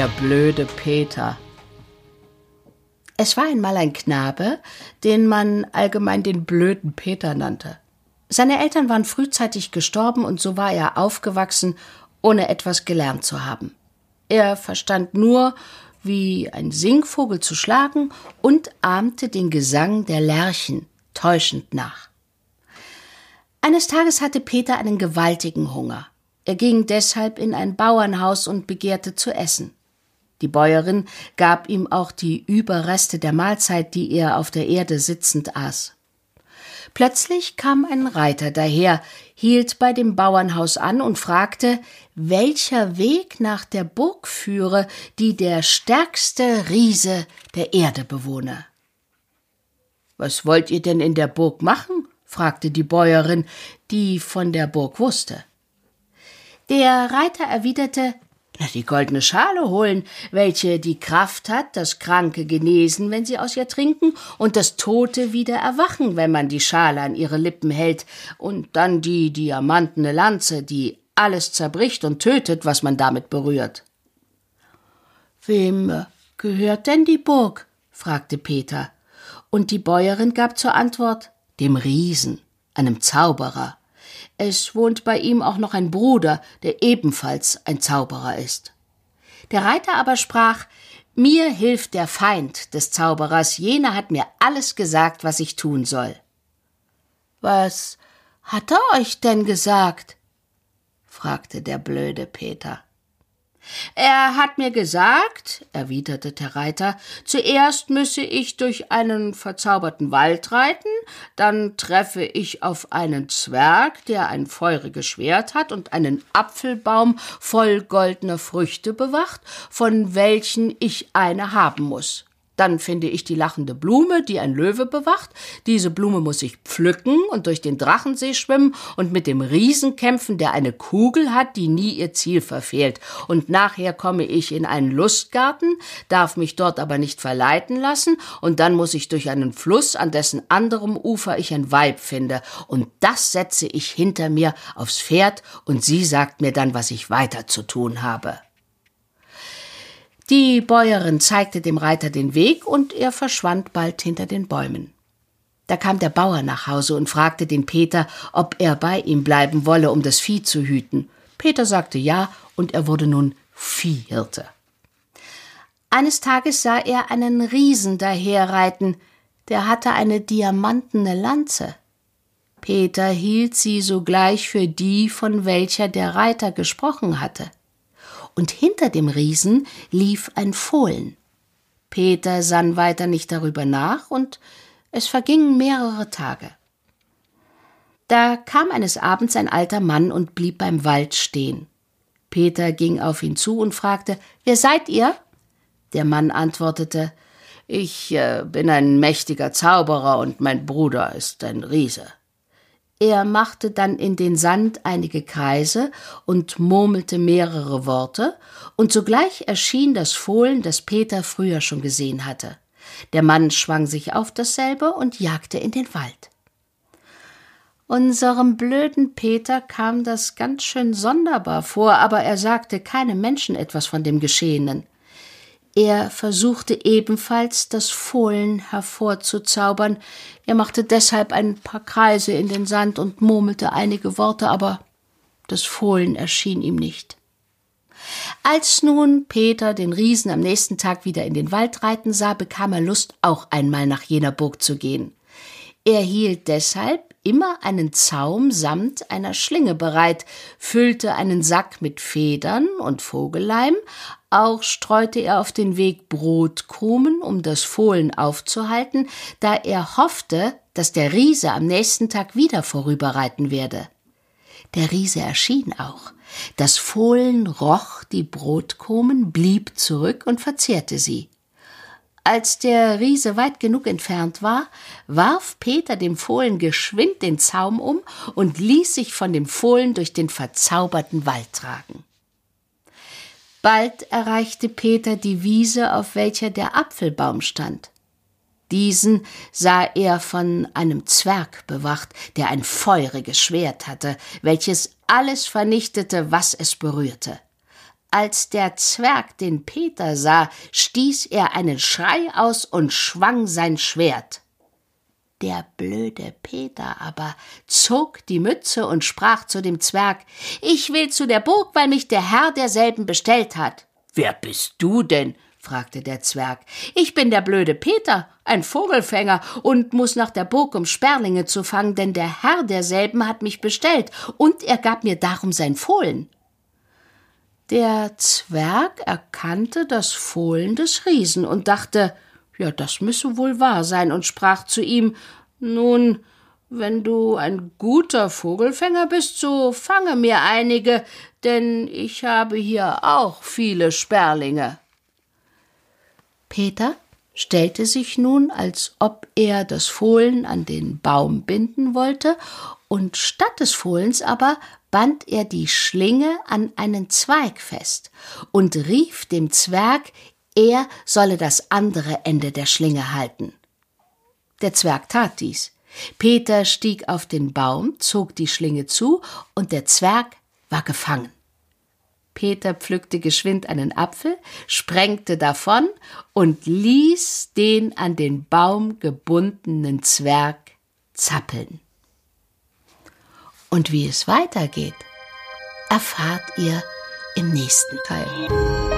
der blöde Peter. Es war einmal ein Knabe, den man allgemein den blöden Peter nannte. Seine Eltern waren frühzeitig gestorben und so war er aufgewachsen, ohne etwas gelernt zu haben. Er verstand nur, wie ein Singvogel zu schlagen und ahmte den Gesang der Lerchen täuschend nach. Eines Tages hatte Peter einen gewaltigen Hunger. Er ging deshalb in ein Bauernhaus und begehrte zu essen. Die Bäuerin gab ihm auch die Überreste der Mahlzeit, die er auf der Erde sitzend aß. Plötzlich kam ein Reiter daher, hielt bei dem Bauernhaus an und fragte, welcher Weg nach der Burg führe, die der stärkste Riese der Erde bewohne. Was wollt ihr denn in der Burg machen? fragte die Bäuerin, die von der Burg wusste. Der Reiter erwiderte die goldene Schale holen, welche die Kraft hat, das Kranke genesen, wenn sie aus ihr trinken, und das Tote wieder erwachen, wenn man die Schale an ihre Lippen hält, und dann die diamantene Lanze, die alles zerbricht und tötet, was man damit berührt. Wem gehört denn die Burg? fragte Peter, und die Bäuerin gab zur Antwort dem Riesen, einem Zauberer. Es wohnt bei ihm auch noch ein Bruder, der ebenfalls ein Zauberer ist. Der Reiter aber sprach Mir hilft der Feind des Zauberers, jener hat mir alles gesagt, was ich tun soll. Was hat er euch denn gesagt? fragte der blöde Peter. Er hat mir gesagt, erwiderte der Reiter, zuerst müsse ich durch einen verzauberten Wald reiten, dann treffe ich auf einen Zwerg, der ein feuriges Schwert hat und einen Apfelbaum voll goldener Früchte bewacht, von welchen ich eine haben muss. Dann finde ich die lachende Blume, die ein Löwe bewacht. Diese Blume muss ich pflücken und durch den Drachensee schwimmen und mit dem Riesen kämpfen, der eine Kugel hat, die nie ihr Ziel verfehlt. Und nachher komme ich in einen Lustgarten, darf mich dort aber nicht verleiten lassen, und dann muss ich durch einen Fluss, an dessen anderem Ufer ich ein Weib finde. Und das setze ich hinter mir aufs Pferd, und sie sagt mir dann, was ich weiter zu tun habe. Die Bäuerin zeigte dem Reiter den Weg und er verschwand bald hinter den Bäumen. Da kam der Bauer nach Hause und fragte den Peter, ob er bei ihm bleiben wolle, um das Vieh zu hüten. Peter sagte ja, und er wurde nun Viehhirte. Eines Tages sah er einen Riesen daherreiten, der hatte eine diamantene Lanze. Peter hielt sie sogleich für die, von welcher der Reiter gesprochen hatte und hinter dem Riesen lief ein Fohlen. Peter sann weiter nicht darüber nach, und es vergingen mehrere Tage. Da kam eines Abends ein alter Mann und blieb beim Wald stehen. Peter ging auf ihn zu und fragte Wer seid ihr? Der Mann antwortete Ich äh, bin ein mächtiger Zauberer und mein Bruder ist ein Riese. Er machte dann in den Sand einige Kreise und murmelte mehrere Worte, und sogleich erschien das Fohlen, das Peter früher schon gesehen hatte. Der Mann schwang sich auf dasselbe und jagte in den Wald. Unserem blöden Peter kam das ganz schön sonderbar vor, aber er sagte keinem Menschen etwas von dem Geschehenen. Er versuchte ebenfalls, das Fohlen hervorzuzaubern. Er machte deshalb ein paar Kreise in den Sand und murmelte einige Worte, aber das Fohlen erschien ihm nicht. Als nun Peter den Riesen am nächsten Tag wieder in den Wald reiten sah, bekam er Lust, auch einmal nach jener Burg zu gehen. Er hielt deshalb immer einen Zaum samt einer Schlinge bereit, füllte einen Sack mit Federn und Vogelleim, auch streute er auf den Weg Brotkrumen, um das Fohlen aufzuhalten, da er hoffte, dass der Riese am nächsten Tag wieder vorüberreiten werde. Der Riese erschien auch. Das Fohlen roch die Brotkrumen, blieb zurück und verzehrte sie. Als der Riese weit genug entfernt war, warf Peter dem Fohlen geschwind den Zaum um und ließ sich von dem Fohlen durch den verzauberten Wald tragen. Bald erreichte Peter die Wiese, auf welcher der Apfelbaum stand. Diesen sah er von einem Zwerg bewacht, der ein feuriges Schwert hatte, welches alles vernichtete, was es berührte. Als der Zwerg den Peter sah, stieß er einen Schrei aus und schwang sein Schwert. Der blöde Peter aber zog die Mütze und sprach zu dem Zwerg Ich will zu der Burg, weil mich der Herr derselben bestellt hat. Wer bist du denn? fragte der Zwerg. Ich bin der blöde Peter, ein Vogelfänger, und muss nach der Burg, um Sperlinge zu fangen, denn der Herr derselben hat mich bestellt, und er gab mir darum sein Fohlen. Der Zwerg erkannte das Fohlen des Riesen und dachte, ja, das müsse wohl wahr sein, und sprach zu ihm Nun, wenn du ein guter Vogelfänger bist, so fange mir einige, denn ich habe hier auch viele Sperlinge. Peter stellte sich nun, als ob er das Fohlen an den Baum binden wollte, und statt des Fohlens aber band er die Schlinge an einen Zweig fest und rief dem Zwerg, er solle das andere Ende der Schlinge halten. Der Zwerg tat dies. Peter stieg auf den Baum, zog die Schlinge zu, und der Zwerg war gefangen. Peter pflückte geschwind einen Apfel, sprengte davon und ließ den an den Baum gebundenen Zwerg zappeln. Und wie es weitergeht, erfahrt ihr im nächsten Teil.